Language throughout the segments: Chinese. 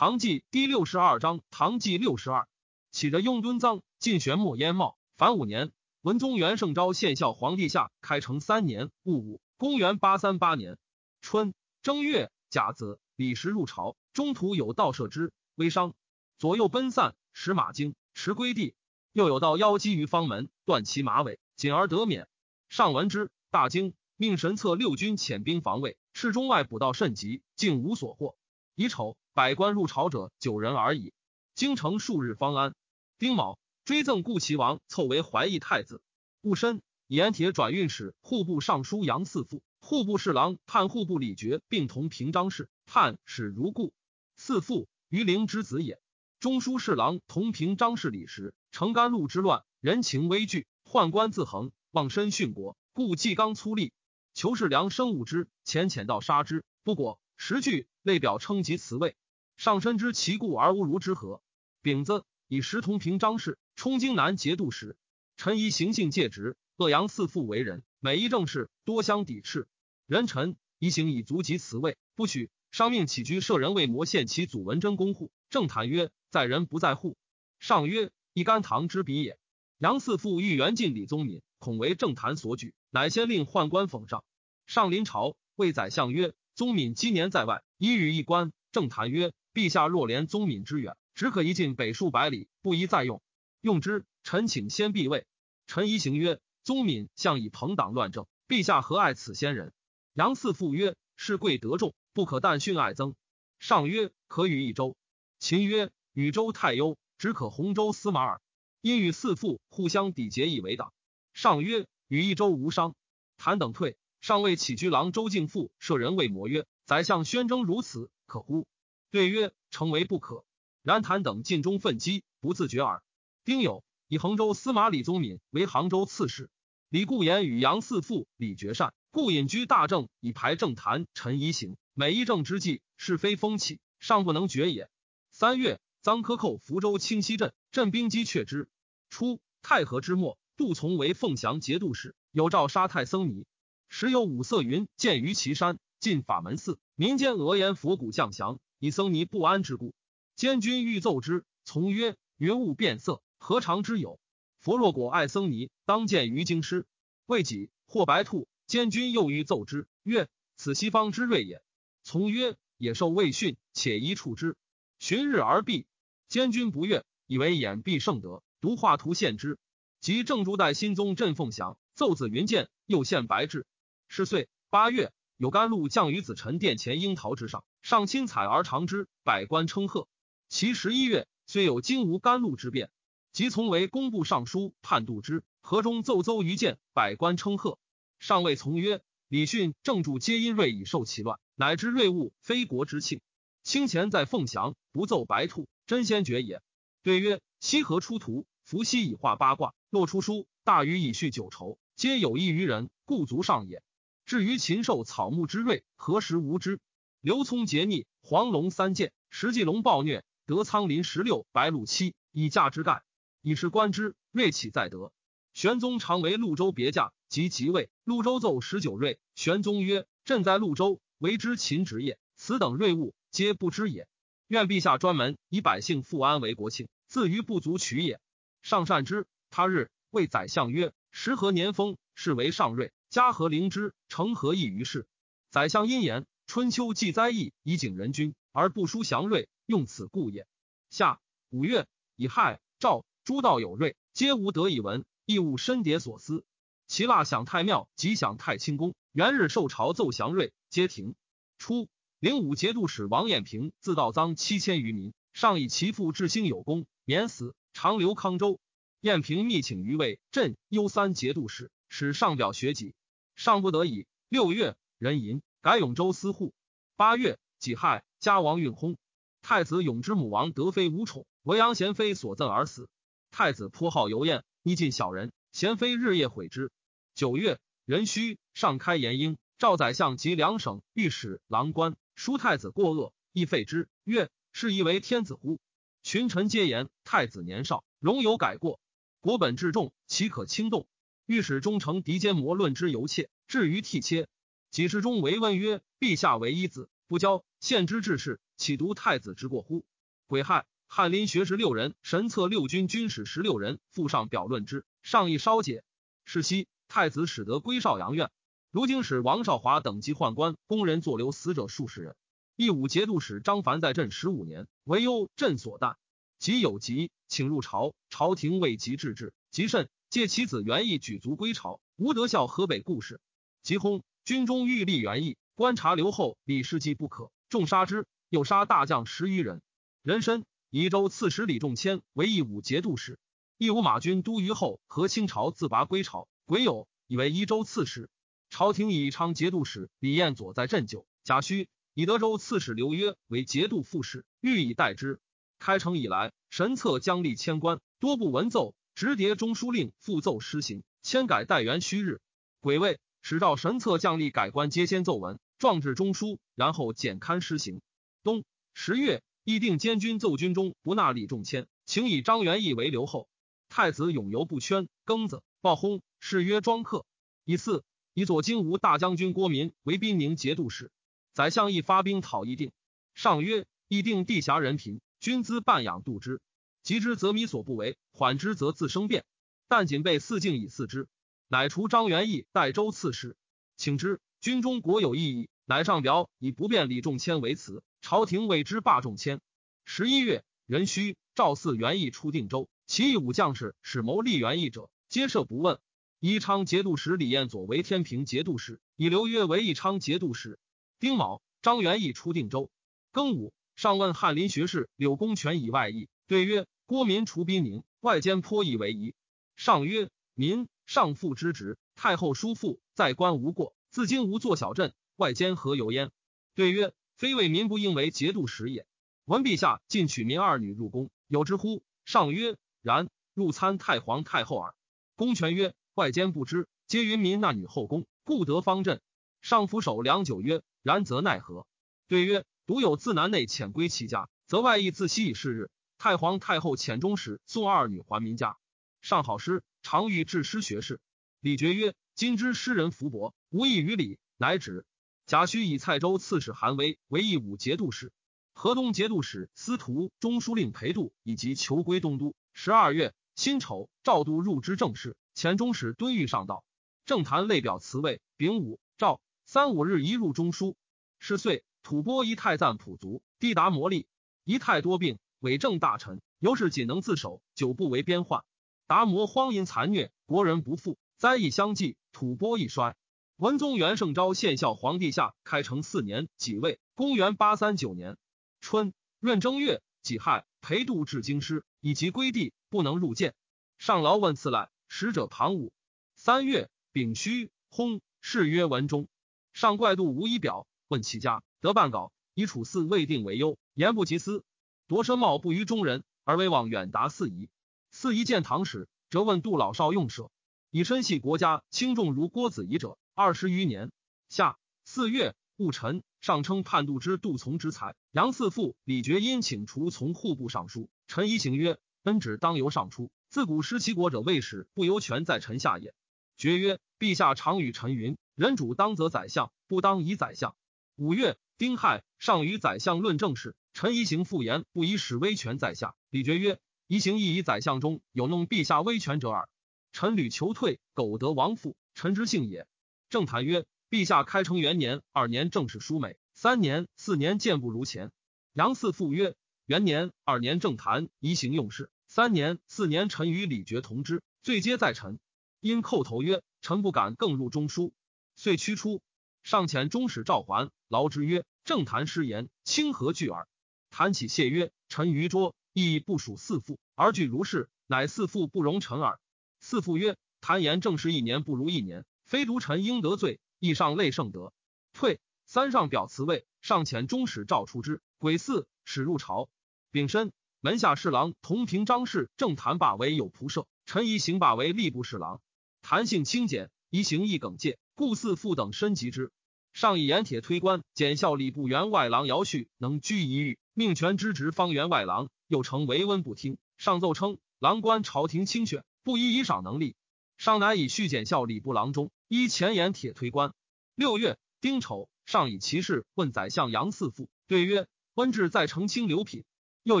唐纪第六十二章，唐纪六十二，起着雍敦臧，晋玄末焉茂，凡五年，文宗元圣昭献孝皇帝下，开成三年戊午，公元八三八年春正月甲子，李时入朝，中途有盗射之，微伤，左右奔散，使马惊，驰归地。又有道妖击于方门，断其马尾，仅而得免。上闻之，大惊，命神策六军遣兵防卫，赤中外捕道甚急，竟无所获。乙丑。百官入朝者九人而已，京城数日方安。丁卯，追赠顾齐王，凑为怀义太子。戊申，盐铁转运使、户部尚书杨四父、户部侍郎判户部李傕并同平章事，判使如故。四父于陵之子也。中书侍郎同平章事李时，成甘露之乱，人情危惧，宦官自横，忘身殉国，故纪纲粗吏，求是良生物之，浅浅道杀之，不果。十句类表称及辞位。上身知其故而无如之何？丙子，以石同平张氏充京南节度使。陈仪行性介直，恶阳四父为人，每一政事多相抵斥。人臣宜行以足及辞位，不许。上命起居舍人为魔献其祖文贞公户。政谈曰：“在人不在户。”上曰：“一甘棠之笔也。”杨四父欲援晋李宗闵，恐为政坛所举，乃先令宦官讽上。上临朝，谓宰相曰：“宗闵积年在外，一与一官。”正谈曰。陛下若怜宗闵之远，只可一进北数百里，不宜再用。用之，臣请先避位。臣宜行曰：宗闵向以朋党乱政，陛下何爱此先人？杨四父曰：是贵德重，不可但训爱增。上曰：可与一州。秦曰：与州太忧，只可洪州司马耳。因与四父互相抵结，以为党。上曰：与一州无伤。谭等退，上谓起居郎周敬父舍人谓魔曰：宰相宣征如此，可乎？对曰：“诚为不可。”然谭等尽忠奋击，不自觉耳。丁酉，以衡州司马李宗闵为杭州刺史。李固言与杨四父李绝善，故隐居大政，以排政坛。陈仪行，每一政之际，是非风起，尚不能决也。三月，臧科寇福州清溪镇，镇兵击却之。初，太和之末，杜从为凤翔节度使，有诏杀太僧尼。时有五色云见于岐山，进法门寺，民间讹言佛骨降降。以僧尼不安之故，监军欲奏之，从曰：“云雾变色，何尝之有？佛若果爱僧尼，当见于京师。未几，或白兔。监军又欲奏之，曰：‘此西方之瑞也。’从曰：‘野兽未驯，且宜处之。’旬日而毕。监军不悦，以为眼必圣德，独画图献之。及正朱代新宗振凤翔，奏子云剑，又献白质。是岁八月。”有甘露降于子臣殿前樱桃之上，上亲采而尝之，百官称贺。其十一月，虽有今无甘露之变，即从为工部尚书判度之，河中奏奏于见，百官称贺。上谓从曰：“李训正主皆因瑞以受其乱，乃知瑞物非国之庆。清前在凤翔，不奏白兔，真先觉也。”对曰：“西河出图，伏羲以画八卦，洛出书，大禹以叙九畴，皆有益于人，故足上也。”至于禽兽草木之瑞，何时无知？刘聪桀逆，黄龙三剑，石季龙暴虐，得苍林十六，白鹿七，以驾之盖，以是观之。瑞岂在得？玄宗常为潞州别驾，及即位，潞州奏十九瑞。玄宗曰：“朕在潞州，为之秦职业，此等瑞物，皆不知也。愿陛下专门以百姓富安为国庆，自于不足取也。”上善之。他日谓宰相曰：“时何年丰？是为上瑞。”嘉禾灵芝，成何异于世？宰相因言：春秋既灾异，以警人君，而不书祥瑞，用此故也。夏五月，乙亥，赵诸道有瑞，皆无得以闻，亦务深迭所思。其腊享太庙，即享太清宫。元日受朝奏祥瑞，皆停。初，灵武节度使王彦平自盗赃七千余民，上以其父至兴有功，免死，长留康州。彦平密请于位镇幽三节度使，使上表学己。上不得已，六月，壬寅，改永州司户。八月，己亥，家王运薨。太子永之母王德妃无宠，为杨贤妃所赠而死。太子颇好游宴，逆尽小人，贤妃日夜悔之。九月，壬戌，上开延英，赵宰相及两省御史郎官书太子过恶，亦废之。曰：是以为天子乎？群臣皆言太子年少，容有改过。国本至重，岂可轻动？御史中丞狄坚摩论之尤切，至于替切。几世中为问曰：“陛下为一子，不教，献之治事，岂独太子之过乎？癸亥，翰林学士六人，神策六军军使十六人，附上表论之。上议稍解。是夕，太子使得归少阳院。如今使王少华等及宦官、宫人坐留死者数十人。义武节度使张凡在镇十五年，为忧镇所惮。即有疾，请入朝，朝廷未及治之。及甚，借其子元义举族归朝。吴德孝河北故事。即轰，军中欲立元义，观察留后，李世基不可，众杀之。又杀大将十余人。人参宜州刺史李仲谦为义武节度使。义武马军都虞后，和清朝自拔归朝。癸酉，以为宜州刺史。朝廷以昌节度使李彦佐在镇酒。贾诩以德州刺史刘约为节度副使，欲以代之。开城以来，神策将立千官，多部文奏，直迭中书令复奏施行，迁改代元虚日。癸未，使召神策将吏改官，皆先奏文，壮至中书，然后简刊施行。冬十月，议定监军奏军中不纳李仲谦，请以张元义为留后。太子永游不圈庚子，报薨，谥曰庄客。以四，以左金吾大将军郭民为宾宁节度使。宰相亦发兵讨议定。上曰：议定地狭人贫，军资半养度之。急之则米所不为，缓之则自生变。但仅备四境以四之，乃除张元义代州刺史，请之。军中国有异议，乃上表以不便李仲谦为辞。朝廷为之罢仲谦。十一月，壬戌，赵四元义出定州，其义武将士使谋立元义者，皆赦不问。宜昌节度使李彦佐为天平节度使，以刘约为宜昌节度使。丁卯，张元义出定州。庚午，上问翰林学士柳公权以外议，对曰：郭民除宾宁，外兼颇以为宜。上曰：民上父之职，太后叔父在官无过，自今无作小镇，外兼何由焉？对曰。非为民不应为节度使也。闻陛下尽取民二女入宫，有之乎？上曰：然。入参太皇太后耳。公权曰：外间不知，皆云民纳女后宫，故得方阵。上俯首良久曰：然则奈何？对曰：独有自南内遣归其家，则外亦自西以是日。太皇太后遣中使送二女还民家。上好诗，常欲致诗学士。李觉曰：今之诗人福薄，无异于礼，乃止。贾诩以蔡州刺史韩威为义武节度使，河东节度使司徒、中书令裴度以及求归东都。十二月辛丑，赵都入之政事，遣中使敦裕上道，政坛类表辞位。丙午，赵三五日一入中书。是岁，吐蕃一太赞普卒，滴达摩利一太多病，伪政大臣，由是仅能自守，久不为边患。达摩荒淫残虐，国人不富，灾异相继，吐蕃亦衰。文宗元圣昭献孝皇帝下开成四年己未，公元八三九年春闰正月己亥，裴度至京师，以及归地，不能入见。上劳问赐来，使者庞武。三月丙戌，薨，谥曰文忠。上怪度无仪表，问其家，得半稿，以处嗣未定为忧，言不及思。夺身貌不于中人，而威望远达四夷。四夷见唐使，则问杜老少用舍，以身系国家，轻重如郭子仪者。二十余年，夏四月戊辰，上称叛杜之杜从之才。杨四父李觉因请除从户部尚书，臣疑行曰：“恩旨当由上出，自古失其国者未始，不由权在臣下也。”爵曰：“陛下常与臣云：人主当则宰相，不当以宰相。”五月丁亥，上与宰相论政事，臣疑行复言，不以使威权在下。李觉曰：“宜行亦以宰相中有弄陛下威权者耳。臣屡求退，苟得王父，臣之幸也。”政谈曰：“陛下开成元年、二年政事疏美，三年、四年见不如前。”杨嗣复曰：“元年、二年政坛宜行用事，三年、四年臣与李傕同之，罪皆在臣。”因叩头曰：“臣不敢更入中书。”遂驱出。上遣中使赵桓劳之曰：“政坛失言，清何惧耳？”谈起谢曰：“臣于拙，亦不属四父，而惧如是，乃四父不容臣耳。”四父曰：“谭言正是一年不如一年。”非独臣应得罪，亦上累圣德。退三上表辞位，上遣中使赵出之。癸巳，使入朝。丙申，门下侍郎同平张氏正谭霸为有仆射，陈仪行霸为吏部侍郎。谭性清简，仪行亦耿介，故四父等深及之。上以盐铁推官，检校礼部员外郎姚旭能居一隅，命权之职方员外郎，又称为温不听。上奏称郎官朝廷清选，不依以赏能力。上乃以续检校礼部郎中。依前言铁推官。六月丁丑，上以其事问宰相杨四父，对曰：“温志在澄清流品，又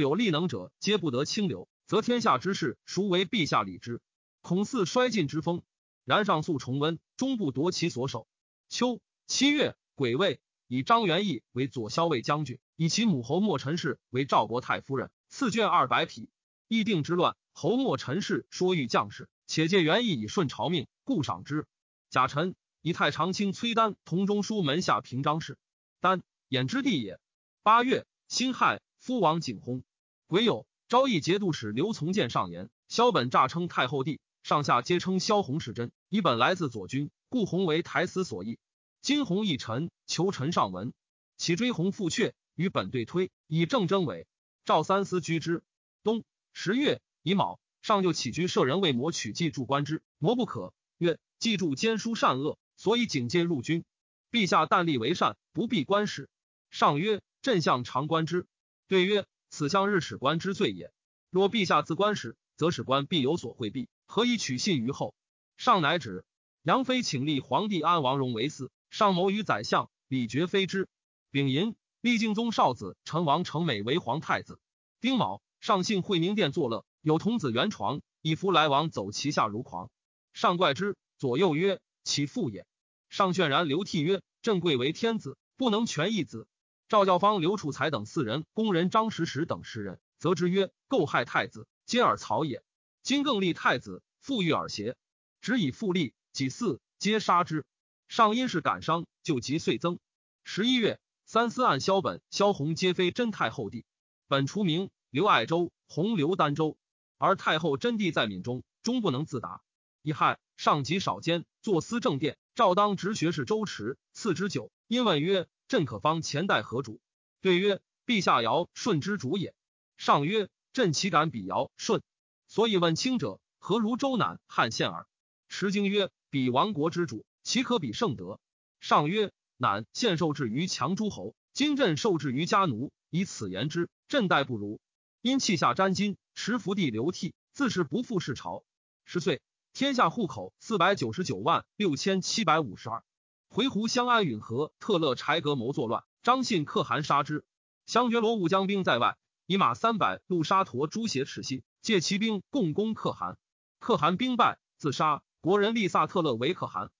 有力能者，皆不得清流，则天下之事，孰为陛下理之？恐似衰尽之风。然上诉重温，终不夺其所守。秋七月，癸未，以张元义为左骁卫将军，以其母侯莫陈氏为赵国太夫人，赐绢二百匹。议定之乱，侯莫陈氏说欲将士，且借元义以顺朝命，故赏之。贾臣以太常卿崔丹同中书门下平章事。丹衍之地也。八月，辛亥，夫王景薨。癸酉，昭义节度使刘从谏上言，萧本诈称太后帝。上下皆称萧弘是真，以本来自左军，故弘为台词所译。今弘一臣，求臣上闻，其追鸿复阙，与本对推，以正真伪。赵三思居之。冬十月乙卯，上就起居舍人为魔取计助官之，魔不可。曰：记住奸书善恶，所以警戒入军。陛下但立为善，不必官事。上曰：朕向常观之。对曰：此向日使官之罪也。若陛下自官时，则使官必有所回避。何以取信于后？上乃止。杨妃请立皇帝安王荣为嗣，上谋于宰相，李傕非之。丙寅，立敬宗少子陈王成美为皇太子。丁卯，上幸惠宁殿作乐，有童子圆床，以夫来往走其下如狂。上怪之，左右曰：“其父也。”上渲然流涕曰：“朕贵为天子，不能全一子。”赵教方、刘楚才等四人，工人张实实等十人，则之曰：“构害太子，皆尔曹也。”今更立太子，复欲尔邪？只以复立，己巳，皆杀之。上因是感伤，就急遂增。十一月，三司按萧本、萧红皆非真太后帝。本除名，刘爱州，洪刘丹州，而太后真帝在闽中，终不能自达。乙亥，上极少监，坐司正殿。赵当直学士周迟，赐之酒。因问曰：“朕可方前代何主？”对曰：“陛下尧舜之主也。”上曰：“朕岂敢比尧舜？”所以问清者，何如周南、汉献耳？持经曰：“彼亡国之主，岂可比圣德？”上曰：“乃献受制于强诸侯，今朕受制于家奴，以此言之，朕待不如。因气下沾巾，持福地流涕，自是不复世朝。十岁，天下户口四百九十九万六千七百五十二。回鹘相安允和特勒柴格谋作乱，张信可汗杀之。相觉罗武将兵在外，以马三百路沙陀朱邪赤心。借骑兵共攻可汗，可汗兵败自杀。国人利萨特勒为可汗。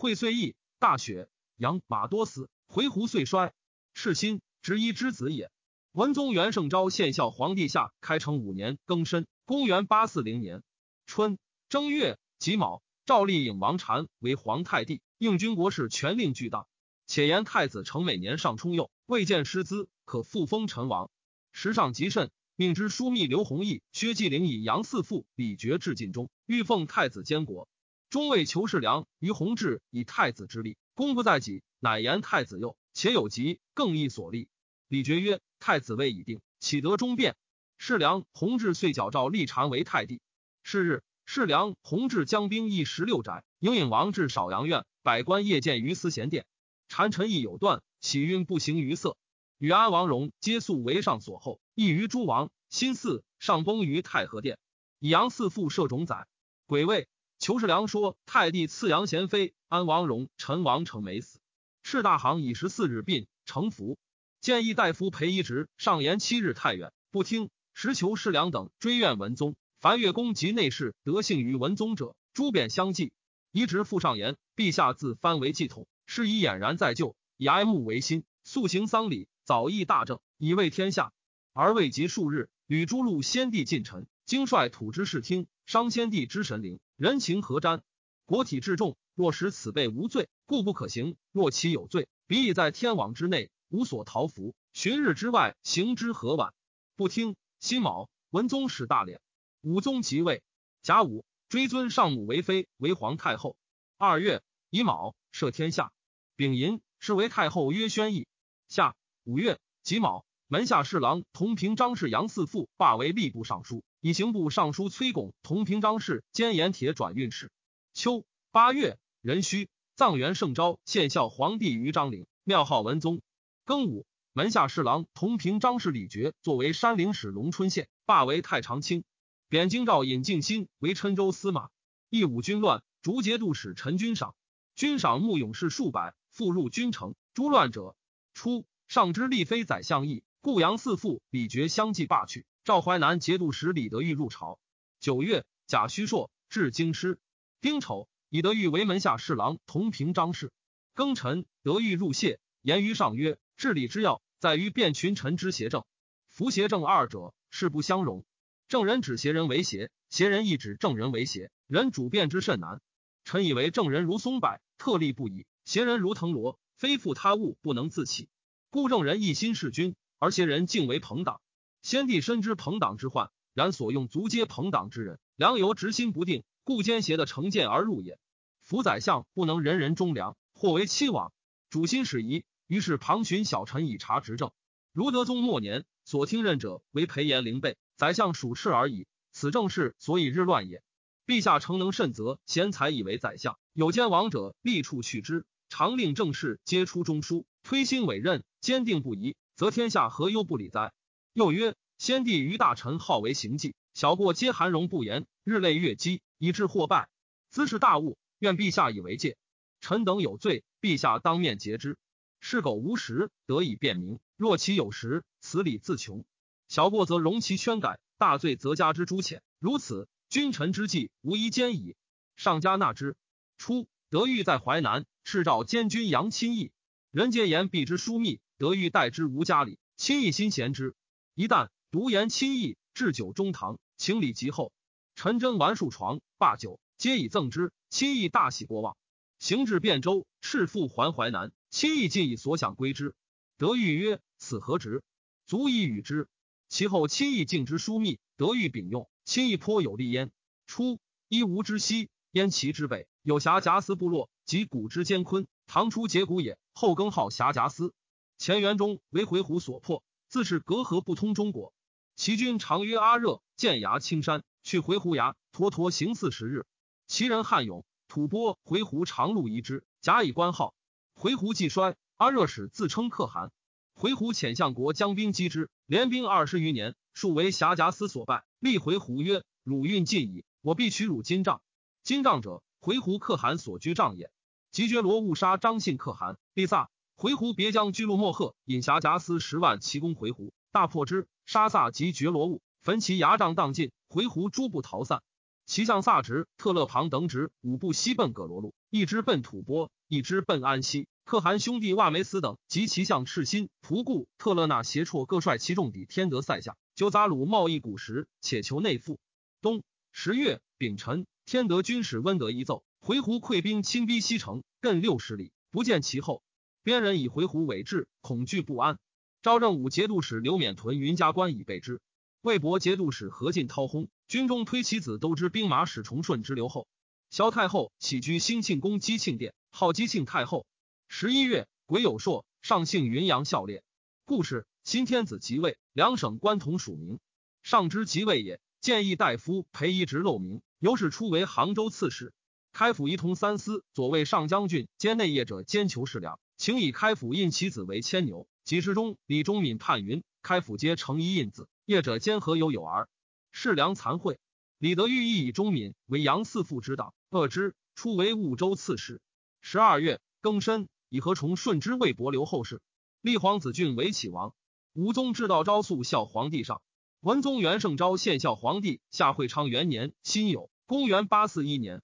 会遂邑大雪，羊马多死，回鹘遂衰。赤心执一之子也。文宗元圣昭献孝皇帝下开成五年庚申，公元八四零年春正月己卯，赵立颖王禅为皇太帝，应军国事权令巨大。且言太子成每年上冲幼，未见师资，可复封陈王。时尚极甚。命之枢密刘弘毅、薛继陵以杨嗣父、李傕至晋中，欲奉太子监国。中尉裘世良于弘治以太子之力，功不在己，乃言太子幼，且有疾，更易所立。李傕曰：“太子位已定，岂得中变？”世良、弘治遂矫诏立禅为太帝。是日，世良、弘治将兵役十六宅，迎引王至少阳院，百官夜见于司贤殿。禅臣亦有断，喜运不行于色。与安王荣皆素为上所厚，异于诸王。新嗣上崩于太和殿，以杨嗣父摄冢宰。癸未，裘世良说太帝赐杨贤妃，安王荣、陈王成没死。赤大行以十四日病，成服。建议大夫裴仪直上言七日太远，不听。时裘世良等追怨文宗，凡越公及内侍得幸于文宗者，诸贬相继。仪直复上言：陛下自藩为继统，是以俨然在就，以哀慕为心，素行丧礼。早议大政，以为天下，而未及数日，吕诸路先帝近臣，经率土之视听，伤先帝之神灵，人情何沾？国体至重，若使此辈无罪，故不可行；若其有罪，彼已在天网之内，无所逃服。旬日之外，行之何晚？不听。辛卯，文宗使大敛，武宗即位。甲午，追尊上母为妃，为皇太后。二月乙卯，赦天下。丙寅，是为太后曰宣义。夏。五月己卯，门下侍郎同平章事杨嗣父罢为吏部尚书，以刑部尚书崔巩同平章事兼盐铁转运使。秋八月壬戌，藏元圣昭献孝皇帝于张陵，庙号文宗。庚午，门下侍郎同平章事李傕作为山陵使龙春县，罢为太常卿。贬京兆尹敬新为郴州司马。义武军乱，逐节度使陈军赏，军赏募勇士数百，复入军城。诛乱者，初。上之立妃宰相义，故阳四父李傕相继罢去。赵淮南节度使李德裕入朝。九月，贾虚硕至京师。丁丑，以德裕为门下侍郎同平章事。庚辰，德裕入谢，言于上曰：“治理之要，在于辨群臣之邪正。夫邪正二者，势不相容。正人指邪人为邪，邪人亦指正人为邪，人主辩之甚难。臣以为正人如松柏，特立不已；邪人如藤萝，非负他物，不能自起。故正人一心事君，而邪人敬为朋党。先帝深知朋党之患，然所用足皆朋党之人，良由直心不定，故奸邪的成见而入也。夫宰相不能人人忠良。”或为欺罔，主心始疑，于是旁寻小臣以察执政。如德宗末年所听任者为裴炎灵备，宰相属斥而已。此正是所以日乱也。陛下诚能慎责贤才以为宰相，有奸王者立处去之，常令政事皆出中书，推心委任，坚定不移，则天下何忧不理哉？又曰：先帝于大臣好为行迹，小过皆含容不言，日累月积，以致祸败。兹是大误，愿陛下以为戒。臣等有罪，陛下当面诘之。是苟无实，得以辨明；若其有实，此理自穷。小过则容其圈改，大罪则加之诛浅。如此，君臣之计无一奸矣。上加纳之。初，德裕在淮南，敕召监军杨钦义。人皆言必之疏密，德裕待之无家礼，钦义心贤之。一旦独言亲意，置酒中堂，情礼极厚。陈真玩数床罢酒，皆以赠之。亲意大喜过望。行至汴州，赤父还淮南，亲意尽以所想归之。德裕曰：“此何直？足以与之。”其后亲意敬之疏密，德裕秉用，亲意颇有利焉。初，一吴之西，燕齐之北，有辖夹斯部落，及古之坚昆。唐初结古也，后更号辖夹斯。前元中为回鹘所破，自是隔河不通中国。齐军常约阿热，建崖青山，去回鹘崖，橐橐行四十日。齐人汉勇。吐蕃回鹘长路遗之，假以官号。回鹘既衰，阿热使自称可汗。回鹘遣相国将兵击之，连兵二十余年，数为辖夹司所败。立回鹘曰：“汝运尽矣，我必取汝金帐。金帐者，回鹘可汗所居帐也。”吉觉罗误杀张信可汗，立萨。回鹘别将居路莫贺引辖夹司十万骑攻回鹘，大破之，杀萨及觉罗兀，焚其牙帐荡尽，回鹘诸部逃散。其将萨直、特勒庞等指五部西奔葛罗路，一支奔吐蕃，一支奔安西。可汗兄弟瓦梅斯等及其相赤心、仆固、特勒纳协绰各率其众抵天德塞下，纠杂鲁贸易古石，且求内附。冬十月丙辰，天德军使温德一奏，回鹘溃兵侵逼西城，亘六十里，不见其后。边人以回鹘为质，恐惧不安。昭正武节度使刘勉屯云家关以备之。魏博节度使何进涛轰。军中推其子都知兵马使崇顺之留后，萧太后起居兴庆宫姬庆殿，号姬庆太后。十一月，癸酉朔，上幸云阳孝烈。故事：新天子即位，两省官同署名。上之即位也，建议大夫裴一直漏名，由是初为杭州刺史。开府仪同三司左卫上将军兼内业者兼求士粮，请以开府印其子为牵牛。几时中，李忠敏判云：开府皆成一印子，业者兼何有有儿？士良惭愧，李德裕亦以忠敏为杨四父之党，恶之。初为婺州刺史。十二月庚申，以何崇顺之魏伯留后事，立皇子俊为启王。武宗至道昭肃孝皇帝上。文宗元圣昭献孝皇帝下会昌元年辛酉，公元八四一年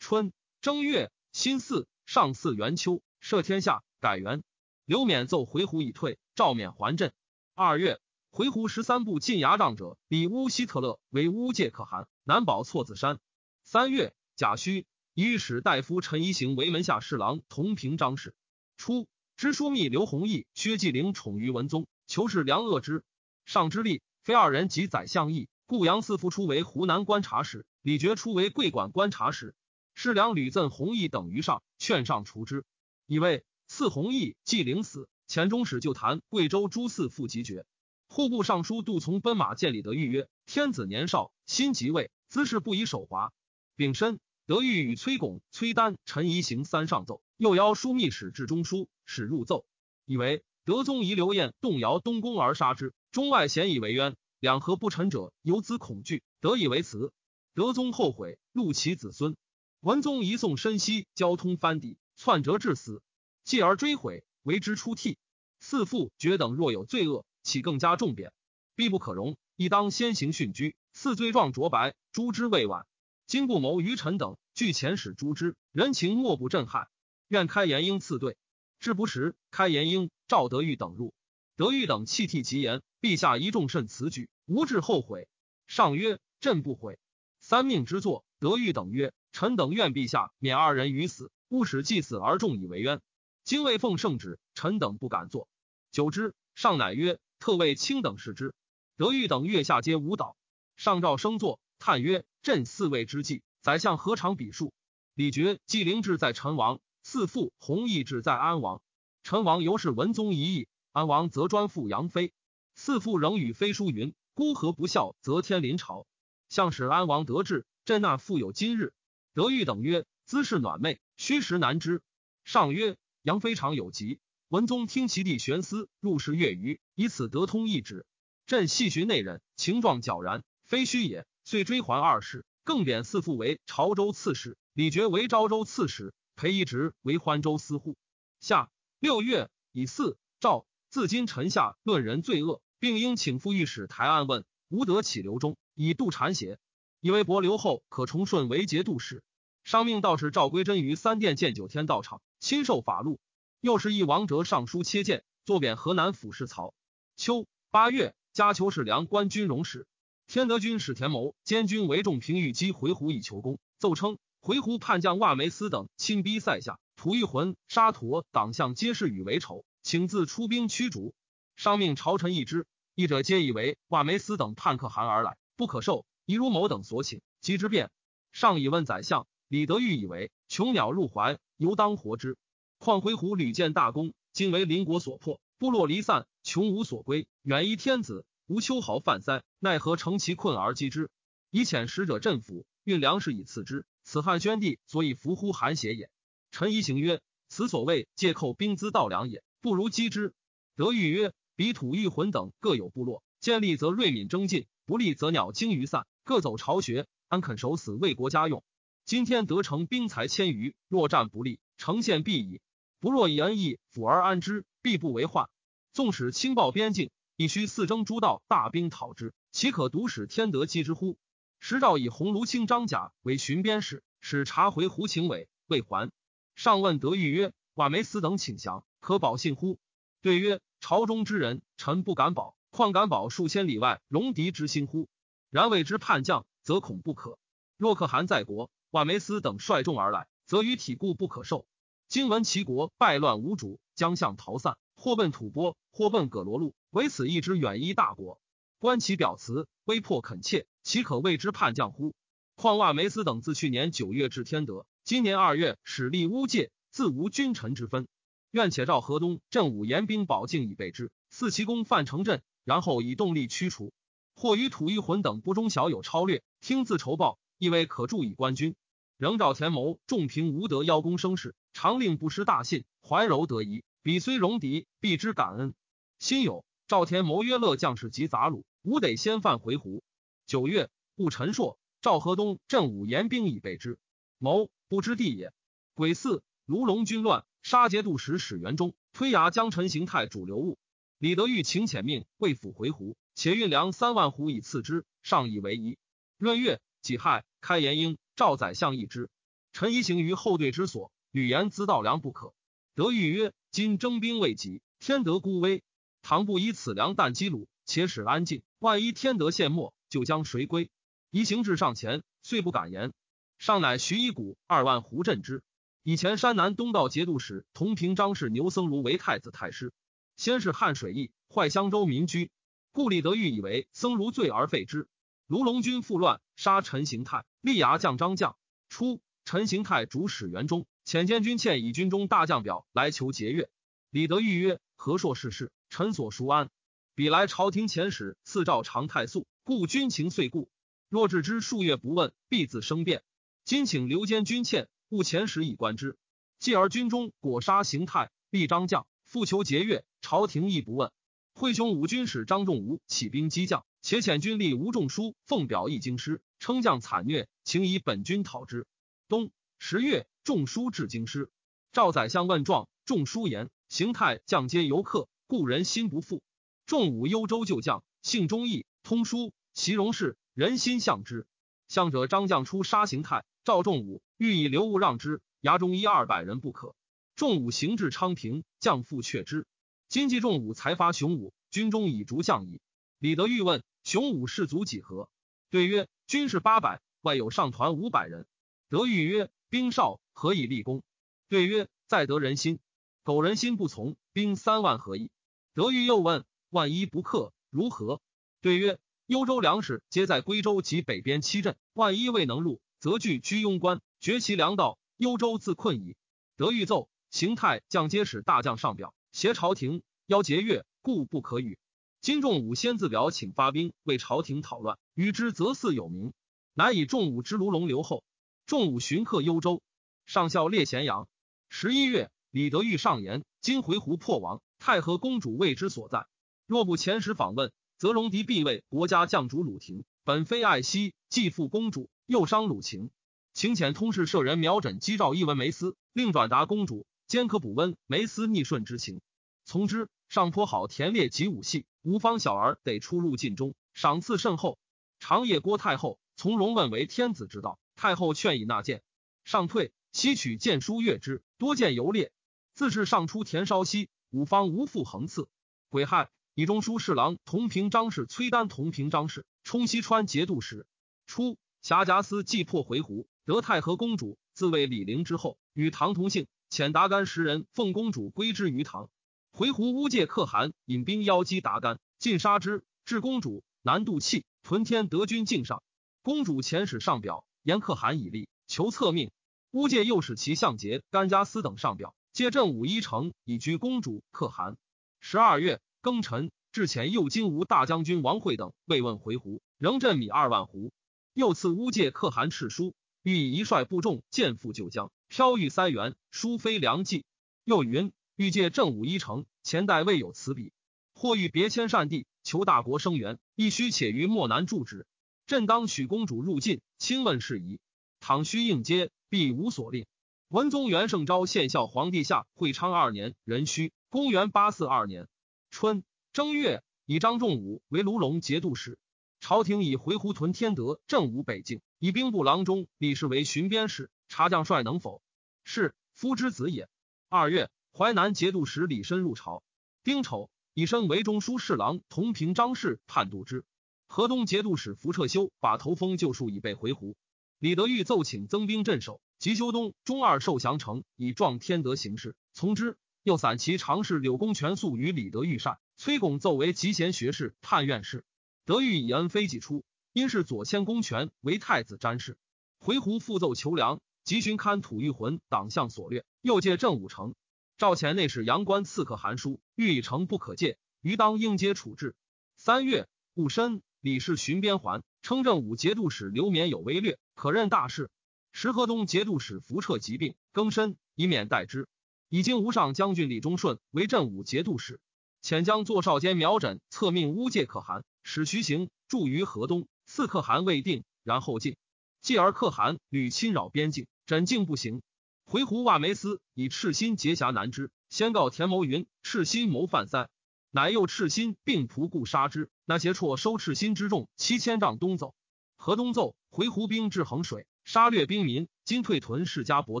春正月辛巳，上巳元秋，赦天下，改元。刘勉奏回鹘已退，诏免还镇。二月。回鹘十三部进牙帐者，比乌希特勒为乌介可汗，南保错子山。三月，贾诩以使大夫陈宜行为门下侍郎同平章事。初，知枢密刘弘毅、薛继陵宠于文宗，求是良恶之。上之立，非二人及宰相议，故杨四夫出为湖南观察使，李傕出为桂管观察使。侍良吕赠弘毅等于上，劝上除之，以为赐弘毅继陵死，遣中使就谈贵州诸寺复即爵。户部尚书杜从奔马见李德裕曰：“天子年少，新即位，姿势不宜手滑。”丙申，德裕与崔拱、崔丹、陈宜行三上奏，又邀枢密使至中书，使入奏，以为德宗遗刘晏动摇东宫而杀之，中外咸以为冤，两河不臣者由兹恐惧，得以为辞。德宗后悔，戮其子孙。文宗移送申西，交通藩邸，篡折致死，继而追悔，为之出涕。四父觉等若有罪恶。岂更加重贬？必不可容，亦当先行训居。赐罪状卓白，诛之未晚。今不谋于臣等，据前使诛之，人情莫不震撼。愿开颜英赐对。至不时，开颜英、赵德裕等入。德裕等泣涕其言：“陛下一重甚此举，无至后悔。”上曰：“朕不悔。”三命之作。德裕等曰：“臣等愿陛下免二人于死，勿使祭死而众以为冤。今未奉圣旨，臣等不敢坐。”久之，上乃曰：“特为卿等视之。”德裕等月下皆舞蹈。上诏升座，叹曰：“朕四位之际，宰相何尝比数？”李傕、纪灵志在陈王，四父弘毅志在安王。陈王由是文宗一意，安王则专附杨妃。四父仍与妃书云：“孤何不孝，则天临朝。”相使安王得志，朕那复有今日。德裕等曰：“姿势暖昧，虚实难知。”上曰：“杨非常有疾。”文宗听其弟玄思入室月余，以此得通一旨。朕细寻内人，情状皎然。非虚也，遂追还二世，更贬四父为潮州刺史，李傕为昭州刺史，裴一直为欢州司户。下六月，以四诏自今臣下论人罪恶，并应请赴御史台案问，无得起刘忠以度谗邪，以为伯留后可重顺为节度使。上命道士赵归真于三殿建九天道场，亲授法录。又是一王哲上书切谏，坐贬河南府事曹。秋八月，加求士梁官军容使。天德军使田谋监军为众平豫击回鹘以求功，奏称回鹘叛将瓦梅斯等亲逼塞下，吐一魂、沙陀党项皆是与为仇，请自出兵驱逐。上命朝臣议之，议者皆以为瓦梅斯等叛可汗而来，不可受，宜如某等所请，击之变。上以问宰相李德裕，以为穷鸟入怀，犹当活之。况回鹘屡建大功，今为邻国所破，部落离散，穷无所归，远依天子。无秋毫犯塞，奈何乘其困而击之？以遣使者镇府，运粮食以赐之。此汉宣帝所以服乎韩邪也。臣疑行曰：此所谓借寇兵资盗粮也，不如击之。德裕曰：彼土玉浑等各有部落，建立则锐敏征进，不利则鸟惊于散，各走巢穴，安肯守死为国家用？今天得成兵才千余，若战不利，城陷必矣。不若以恩义抚而安之，必不为患。纵使轻暴边境。亦须四征诸道，大兵讨之，岂可独使天德击之乎？时诏以鸿胪卿张甲为巡边使，使查回胡秦伟未还。上问德裕曰：“瓦梅斯等请降，可保信乎？”对曰：“朝中之人，臣不敢保，况敢保数千里外戎狄之心乎？然谓之叛将，则恐不可。若可汗在国，瓦梅斯等率众而来，则于体固不可受。今闻齐国败乱无主，将相逃散，或奔吐蕃，或奔葛罗路。”唯此一之远依大国，观其表辞，威迫恳切，岂可谓之叛将乎？况瓦梅斯等自去年九月至天德，今年二月始立巫界，自无君臣之分。愿且召河东镇武严兵保境以备之，四其功范城镇，然后以动力驱除。或与吐玉浑等不忠小有超略，听自仇报，亦为可助以官军。仍召田谋众平无德邀功生事，常令不失大信，怀柔得宜。彼虽戎狄，必之感恩。心有。赵田谋约乐将士及杂虏，吾得先犯回鹘。九月，戊陈硕、赵河东镇武严兵以备之。谋不知地也。癸巳，卢龙军乱，杀节度使史元忠，推牙将陈行泰主流物。李德裕请遣命为府回鹘，且运粮三万斛以赐之，上以为宜。闰月己亥，开延英，赵宰相议之。臣宜行于后队之所，吕言资道粮不可。德裕曰：今征兵未及，天德孤危。倘不以此粮弹击虏，且使安静，万一天德陷没，就将谁归？宜行至上前，遂不敢言。上乃徐一谷二万斛镇之。以前山南东道节度使同平张氏牛僧孺为太子太师，先是汉水役，坏襄州民居。故李德裕以为僧孺罪而废之。卢龙军复乱，杀陈行泰，立牙将张将。初，陈行泰主使元忠，遣监军欠以军中大将表来求节钺。李德裕曰：“何硕世事？”臣所熟安，彼来朝廷遣使赐诏常太素，故军情遂固。若置之数月不问，必自生变。今请留监军欠，务遣使以观之。继而军中果杀邢泰，立张将，复求节钺，朝廷亦不问。惠雄武军使张仲武起兵击将，且遣军吏吴仲舒奉表议京师，称将惨虐，请以本军讨之。冬十月，仲书至京师，赵宰相问状，仲舒言：邢泰将皆游客。故人心不复。仲武幽州旧将，姓忠义，通书，其容事，人心向之。向者张将出杀邢泰，赵仲武欲以刘物让之，衙中一二百人不可。仲武行至昌平，将复却之。今继仲武才发雄武，军中已逐将矣。李德裕问雄武士卒几何？对曰：军士八百，外有上团五百人。德裕曰：兵少，何以立功？对曰：在得人心。苟人心不从，兵三万何以？德裕又问：万一不克，如何？对曰：幽州粮食皆在归州及北边七镇，万一未能入，则据居庸关，绝其粮道，幽州自困矣。德裕奏。邢泰将皆使大将上表，挟朝廷邀节钺，故不可与。今仲武先自表，请发兵为朝廷讨乱，与之则似有名。乃以仲武之卢龙留后。仲武巡客幽州，上校列咸阳。十一月，李德裕上言：今回鹘破亡，太和公主谓之所在。若不遣使访问，则戎狄必为国家将主鲁廷，本非爱惜，既负公主，又伤鲁情。请遣通事舍人苗缜击诏一文梅斯，令转达公主。兼可补温梅斯逆顺之情，从之。上颇好田猎及武戏，吴方小儿得出入晋中，赏赐甚厚。长夜郭太后从容问为天子之道，太后劝以纳谏。上退，西取谏书阅之，多见游猎。自是上出田稍息，武方无复横刺。癸亥，以中书侍郎同平章事崔丹同平章事冲西川节度使。初，辖夹司既破回鹘，得太和公主，自谓李陵之后，与唐同姓。遣达干十人奉公主归之于唐，回鹘乌介可汗引兵邀击达干，尽杀之。至公主南渡气，屯天德军境上。公主遣使上表，言可汗已立，求策命。乌介又使其相杰甘加斯等上表，借镇武一城以居公主可汗。十二月庚辰，至遣右金吾大将军王惠等慰问回鹘，仍镇米二万斛。又赐乌介可汗敕书，欲以一率部众见复旧疆。飘玉三元，殊非良计。又云：欲借正武一城，前代未有此笔。或欲别迁善地，求大国生援，亦须且于漠南住址。朕当许公主入晋，亲问事宜。倘须应接，必无所令。文宗元圣昭献孝皇帝下会昌二年壬戌，公元八四二年春正月，以张仲武为卢龙节度使。朝廷以回鹘屯天德正武北境，以兵部郎中李氏为巡边使。查将帅能否？是夫之子也。二月，淮南节度使李申入朝。丁丑，以身为中书侍郎同平章事判度之。河东节度使福彻修把头封旧数以备回鹘。李德裕奏请增兵镇守。及修东中二受降城，以壮天德行事，从之。又散其常侍柳公权素与李德裕善。崔拱奏为集贤学士、判院士。德裕以恩非己出，因是左迁公权为太子詹事。回鹘复奏求粮。急寻勘吐玉魂党项所略，又借镇武城。赵前内史阳关刺客韩书，欲以城不可借，余当应接处置。三月戊申，李氏巡边还，称镇武节度使刘勉有威略，可任大事。石河东节度使福彻疾病，更深，以免代之。已经无上将军李忠顺为镇武节度使，遣将坐少监苗缜策命乌介可汗，使徐行驻于河东。刺可汗未定，然后进，继而可汗屡侵扰边境。枕境不行，回鹘瓦梅斯以赤心结侠难之，先告田谋云：赤心谋犯塞，乃诱赤心并仆故杀之。那邪绰收赤心之众七千丈东走，河东奏回鹘兵至衡水，杀掠兵民，今退屯世家伯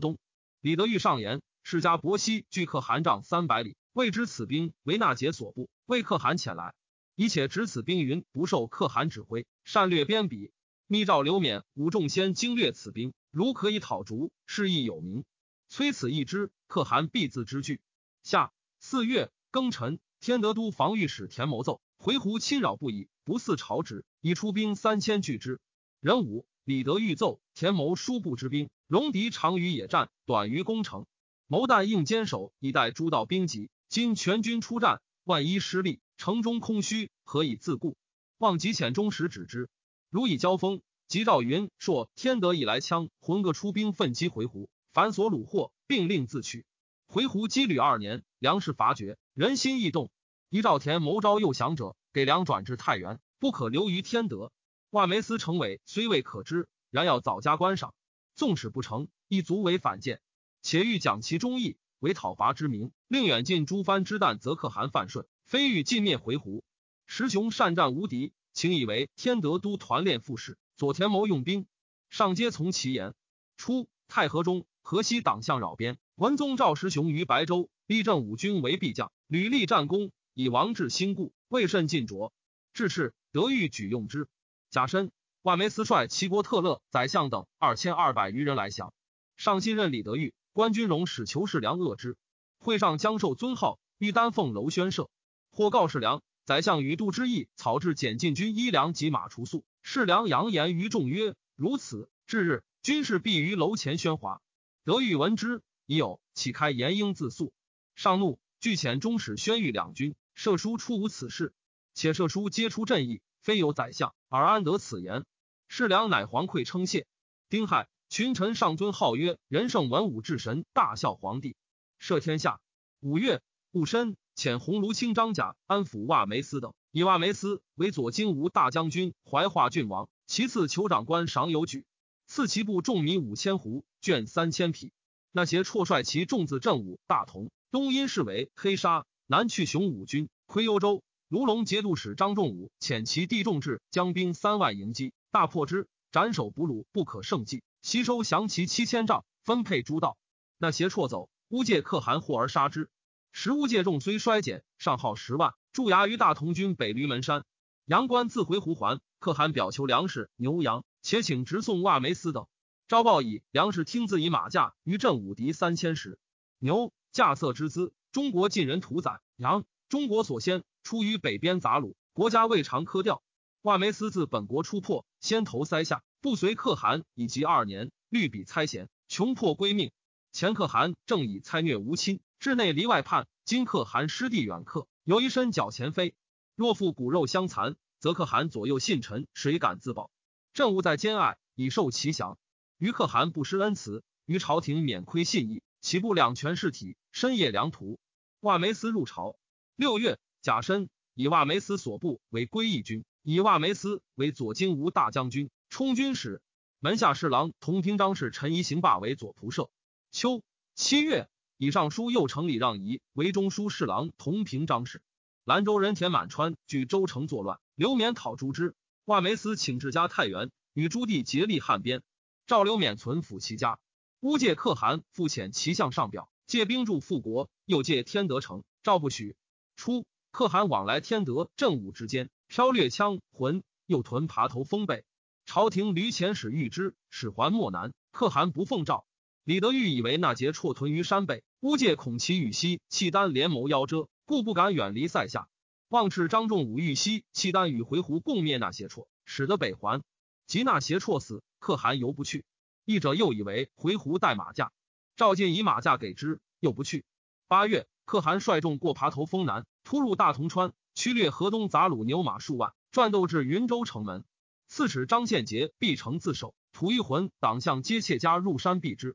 东。李德裕上言：世家伯西距可汗帐三百里，未知此兵为那杰所部，为可汗遣来，以且指此兵云不受可汗指挥，擅略边鄙。密诏刘勉、武仲先经略此兵。如可以讨逐，是亦有名。崔此一之，可汗必自知惧。下四月庚辰，天德都防御使田谋奏回鹘侵扰不已，不似朝旨，已出兵三千拒之。壬午，李德裕奏田谋疏布之兵，戎狄长于野战，短于攻城。谋旦应坚守，以待诸道兵急。今全军出战，万一失利，城中空虚，何以自固？望即遣中使止之。如以交锋。吉兆云说：“天德以来，羌浑各出兵奋击回鹘，凡所虏获，并令自取。回鹘积旅二年，粮食乏绝，人心易动。一赵田谋招诱降者，给粮转至太原，不可留于天德。万梅斯成伟虽未可知，然要早加观赏。纵使不成，亦足为反间。且欲讲其忠义，为讨伐之名，令远近诸藩之旦则可汗范顺，非欲尽灭回鹘。石雄善战无敌，请以为天德都团练副使。左田谋用兵，上皆从其言。初，太和中河西党项扰边，文宗赵石雄于白州，逼镇五军为必将，屡立战功，以王志兴故，未甚尽卓。至是，德欲举用之。甲申，万梅司率齐国特勒、宰相等二千二百余人来降。上新任李德裕，官军容使求士良恶之。会上将受尊号，欲丹凤楼宣赦。或告士良，宰相与杜之意草制简进军衣粮及马除粟。士良扬言于众曰：“如此，至日军士必于楼前喧哗。”德裕闻之，已有启开言应自诉。上怒，具遣中使宣谕两军。射书出无此事，且射书皆出朕意，非有宰相，而安得此言？士良乃惶愧称谢。丁亥，群臣上尊号曰仁圣文武至神，大孝皇帝，赦天下。五月，戊申，遣鸿胪卿张甲安抚瓦梅斯等，以瓦梅斯为左金吾大将军、怀化郡王，其次酋长官赏有举，赐其部重米五千斛，绢三千匹。那邪绰率其众自镇武、大同、东阴氏为黑沙。南去雄武军，窥幽州。卢龙节度使张仲武遣其弟仲志将兵三万迎击，大破之，斩首俘虏不可胜计。悉收降其七千丈，分配诸道。那邪绰走，乌界可汗获而杀之。时乌界众虽衰减，尚号十万，驻牙于大同军北驴门山。杨官自回鹘还，可汗表求粮食、牛羊，且请直送瓦梅斯等。昭报以粮食听自以马价于镇武敌三千石，牛价色之资。中国晋人屠宰羊，中国所先出于北边杂虏，国家未尝苛调。万梅斯自本国出破，先头塞下，不随可汗以及二年，律比猜嫌，穷迫归命。前可汗正以猜虐无亲，至内离外叛。今可汗失地远客，有一身脚前飞。若复骨肉相残，则可汗左右信臣，谁敢自保？政务在兼爱，以受其降。于可汗不失恩慈，于朝廷免亏信义，岂不两全事体，深夜良图？瓦梅斯入朝。六月，甲申，以瓦梅斯所部为归义军，以瓦梅斯为左京吴大将军、充军使，门下侍郎同平章事陈仪行霸为左仆射。秋七月，以尚书右丞礼让仪为中书侍郎同平章事。兰州人田满川据州城作乱，刘勉讨诛之。瓦梅斯请至家太原，与朱棣竭力汉边。赵刘勉存抚其家。乌界可汗复遣其相上表。借兵助复国，又借天德城，赵不许。初，可汗往来天德、镇武之间，飘掠枪魂，又屯爬头封备。朝廷驴前使御之，使还莫南。可汗不奉诏。李德裕以为那节辍屯于山北，乌界恐其与西契丹联谋邀遮，故不敢远离塞下。望斥张仲武欲西契丹与回鹘共灭那邪绰，使得北还。及那邪绰死，可汗犹不去。译者又以为回鹘带马驾。赵进以马价给之，又不去。八月，可汗率众过爬头峰南，突入大同川，驱掠河东杂虏牛马数万，转斗至云州城门。刺史张献杰必城自守，吐一魂党项皆窃家入山避之。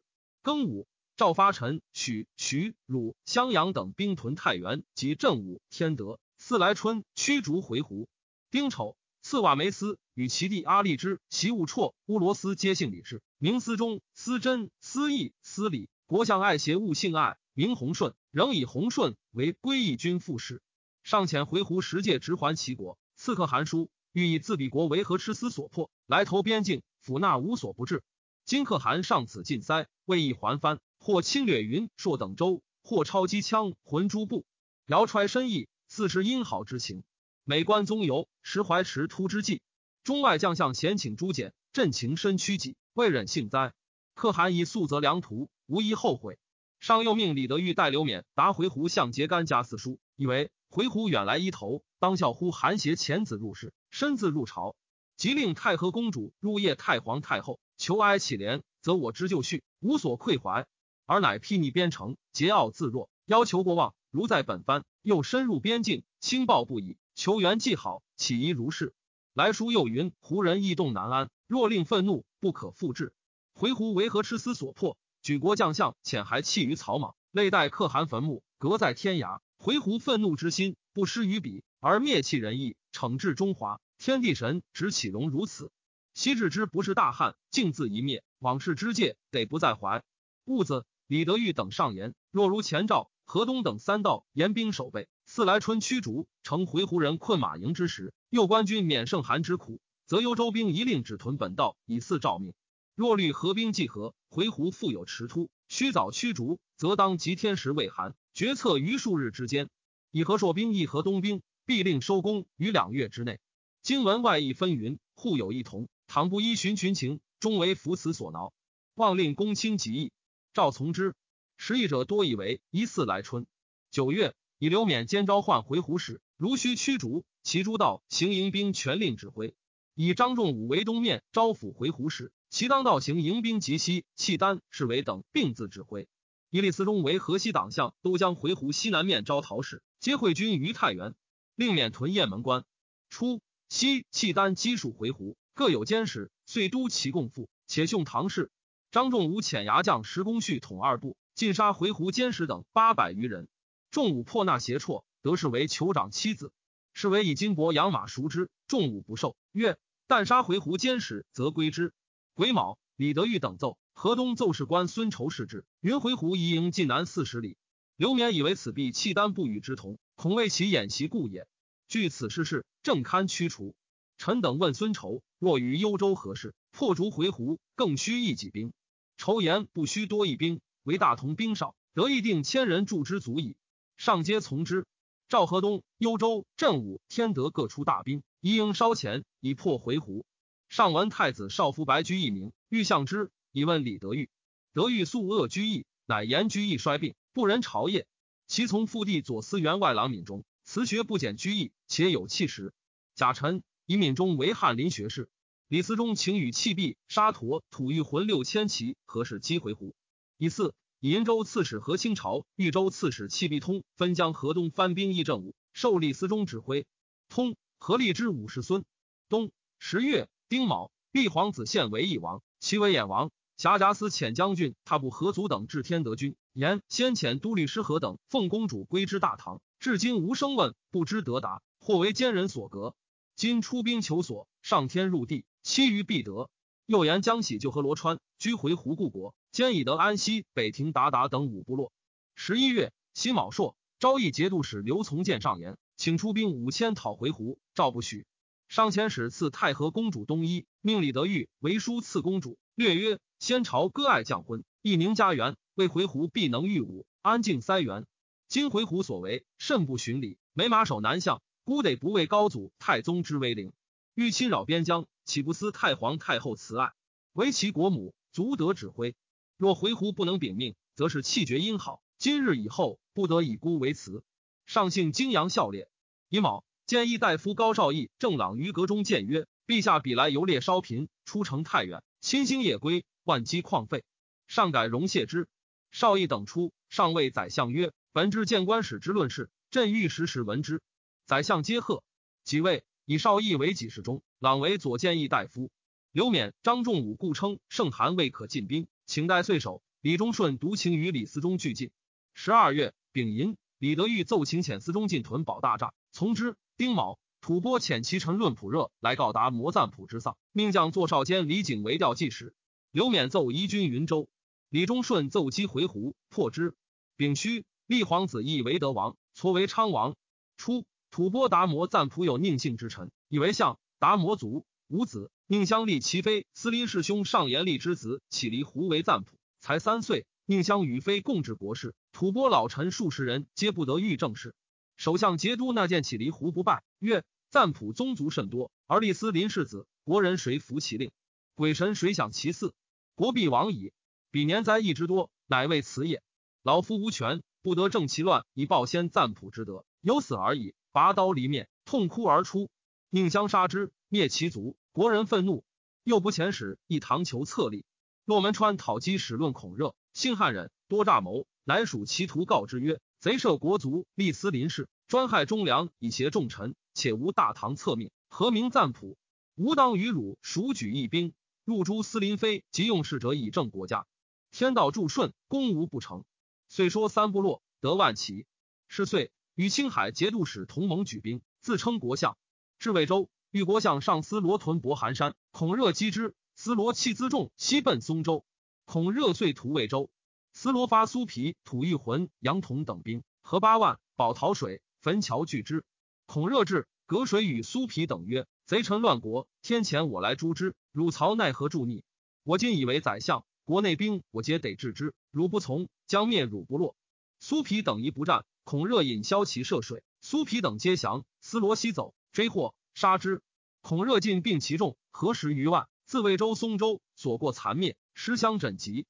庚午，赵发臣、许、徐、汝、襄阳等兵屯太原及镇武、天德。四来春，驱逐回鹘。丁丑，赐瓦梅斯与其弟阿力之、齐务绰、乌罗斯皆姓李氏。明思忠、思真、思义、思礼，国相爱邪物性爱，名弘顺，仍以弘顺为归义军副使。尚遣回鹘十界直还齐国，刺客韩书，欲以自比国为何吃思所迫，来投边境，抚纳无所不至。今可汗上此进塞，未易还藩，或侵略云朔等州，或超击羌浑诸部，辽揣深意，自是因好之情。美观宗游，实怀持突之计。中外将相咸请诛简，朕情深屈己。未忍幸哉！可汗以素则良图，无一后悔。上又命李德裕代刘勉答回鹘向秸秆家四书，以为回鹘远来一头，当效乎韩邪遣子入室，身自入朝。即令太和公主入谒太皇太后，求哀乞怜，则我之就绪，无所愧怀。而乃睥睨边城，桀骜自若，要求过望。如在本藩，又深入边境，轻暴不已，求援既好，岂宜如是？来书又云：胡人易动难安，若令愤怒。不可复制。回鹘为何痴思所迫？举国将相遣还弃于草莽，累代可汗坟墓，隔在天涯。回鹘愤怒之心不失于彼，而灭弃仁义，惩治中华。天地神只岂容如此？昔至之不是大汉，竟自一灭。往事之戒，得不在怀。兀子李德裕等上言：若如前赵、河东等三道严兵守备，四来春驱逐，乘回鹘人困马营之时，右官军免胜寒之苦，则幽州兵一令止屯本道，以四诏命。若虑合兵既合，回鹘复有迟突，须早驱逐，则当及天时未寒，决策于数日之间。以和朔兵议和东兵，必令收工于两月之内。今闻外议纷纭，互有异同，倘不依循群情，终为扶此所挠。望令公卿极议，赵从之。时议者多以为一四来春九月，以刘勉兼召唤回鹘使，如需驱逐，其诸道行营兵全令指挥。以张仲武为东面招抚回鹘使，其当道行营兵及西契丹是为等并自指挥。以李嗣忠为河西党项，都将回鹘西南面招讨使，皆会军于太原，令免屯雁门关。初，西契丹基属回鹘，各有监使，遂都其共附，且凶唐氏。张仲武遣牙将石公绪统二部，尽杀回鹘监使等八百余人。仲武破纳邪绰，得是为酋长妻子，是为以金帛养马赎之。仲武不受，曰：“但杀回鹘监使，则归之。”癸卯，李德裕等奏，河东奏事官孙仇视之，云回鹘移营晋南四十里。刘勉以为此必契丹不与之同，恐为其演习故也。据此事事，正堪驱除。臣等问孙仇：若于幽州何事？破竹回鹘，更需一己兵。仇言不须多一兵，唯大同兵少，得一定千人助之足矣。上皆从之。赵河东、幽州、镇武、天德各出大兵，一应稍前，以破回鹘。上闻太子少夫白居易名，欲相之，以问李德裕。德裕素恶居易，乃言居易衰病，不仁朝业。其从父弟左司员外郎闵中，辞学不减居易，且有气时。贾臣以闵中为翰林学士。李嗣忠请与弃璧、沙陀、吐玉魂六千骑，何事击回鹘？以四以银州刺史何清朝、豫州刺史弃璧通分将河东番兵议政务，受李嗣忠指挥。通何立之五世孙。冬十月丁卯，立皇子献为义王，其为衍王。辖甲司遣将军踏部何祖等至天德军，言先遣都律师何等奉公主归之大唐，至今无声问，不知得答，或为奸人所革。今出兵求索，上天入地。其余必得。又言江喜就和罗川，居回鹘故国，兼以得安西、北庭鞑靼等五部落。十一月，辛卯朔，昭义节度使刘从谏上言，请出兵五千讨回鹘，赵不许。上前使赐太和公主东衣，命李德裕为书赐公主。略曰：先朝割爱将婚，一宁家园，为回鹘必能御武，安静塞园。今回鹘所为，甚不循礼，没马首南向，孤得不畏高祖太宗之威灵，欲侵扰边疆。岂不思太皇太后慈爱，为其国母，足得指挥。若回鹘不能禀命，则是气绝音好。今日以后，不得以孤为辞。上幸泾阳孝烈，乙卯，兼议大夫高绍义、正朗于阁中谏曰：陛下彼来游猎稍贫，出城太远，亲星夜归，万机旷废。上改容谢之。绍义等出，上谓宰相曰：本知谏官使之论事，朕欲时时闻之。宰相皆贺。几位。以少义为己事中，朗为左谏议大夫。刘勉、张仲武故称圣韩未可进兵，请代岁首。李忠顺独请与李嗣忠俱进。十二月丙寅，李德裕奏请遣思中进屯保大栅，从之。丁卯，吐蕃遣其臣论普热来告达摩赞普之丧，命将坐少监李景为调计使。刘勉奏移军云州，李忠顺奏击回鹘，破之。丙戌，立皇子义为德王，撮为昌王。初。吐蕃达摩赞普有宁姓之臣，以为相。达摩族无子，宁相立其妃司林氏兄上延立之子起离胡为赞普，才三岁。宁相与妃共治国事，吐蕃老臣数十人皆不得遇政事。首相节都那见起离胡不败，曰：赞普宗族甚多，而立司林氏子，国人谁服其令？鬼神谁享其嗣？国必亡矣。彼年灾异之多，乃为此也。老夫无权，不得正其乱，以报先赞普之德，有此而已。拔刀离面，痛哭而出，宁相杀之，灭其族。国人愤怒，又不遣使一唐求策立。洛门川讨击使论孔热，兴汉人多诈谋，乃属其徒告之曰：贼设国族，立斯林氏，专害忠良，以挟重臣，且无大唐策命，何名赞普？吾当与汝孰举一兵，入诛司林妃及用事者，以正国家。天道助顺，攻无不成。遂说三部落得万骑，是岁。与青海节度使同盟举兵，自称国相。至魏州，遇国相上司罗屯博寒山，孔热击之，司罗弃辎重，西奔松州。孔热遂屠魏州。司罗发苏皮、吐玉浑、杨统等兵，合八万，保洮水，焚桥拒之。孔热至，隔水与苏皮等曰：“贼臣乱国，天谴我来诛之。汝曹奈何助逆？我今以为宰相，国内兵我皆得治之。汝不从，将灭汝不落。”苏皮等一不战，孔热引骁骑涉水，苏皮等皆降。斯罗西走，追获，杀之。孔热尽并其众，何十余万，自魏州松州，所过残灭，尸相枕籍。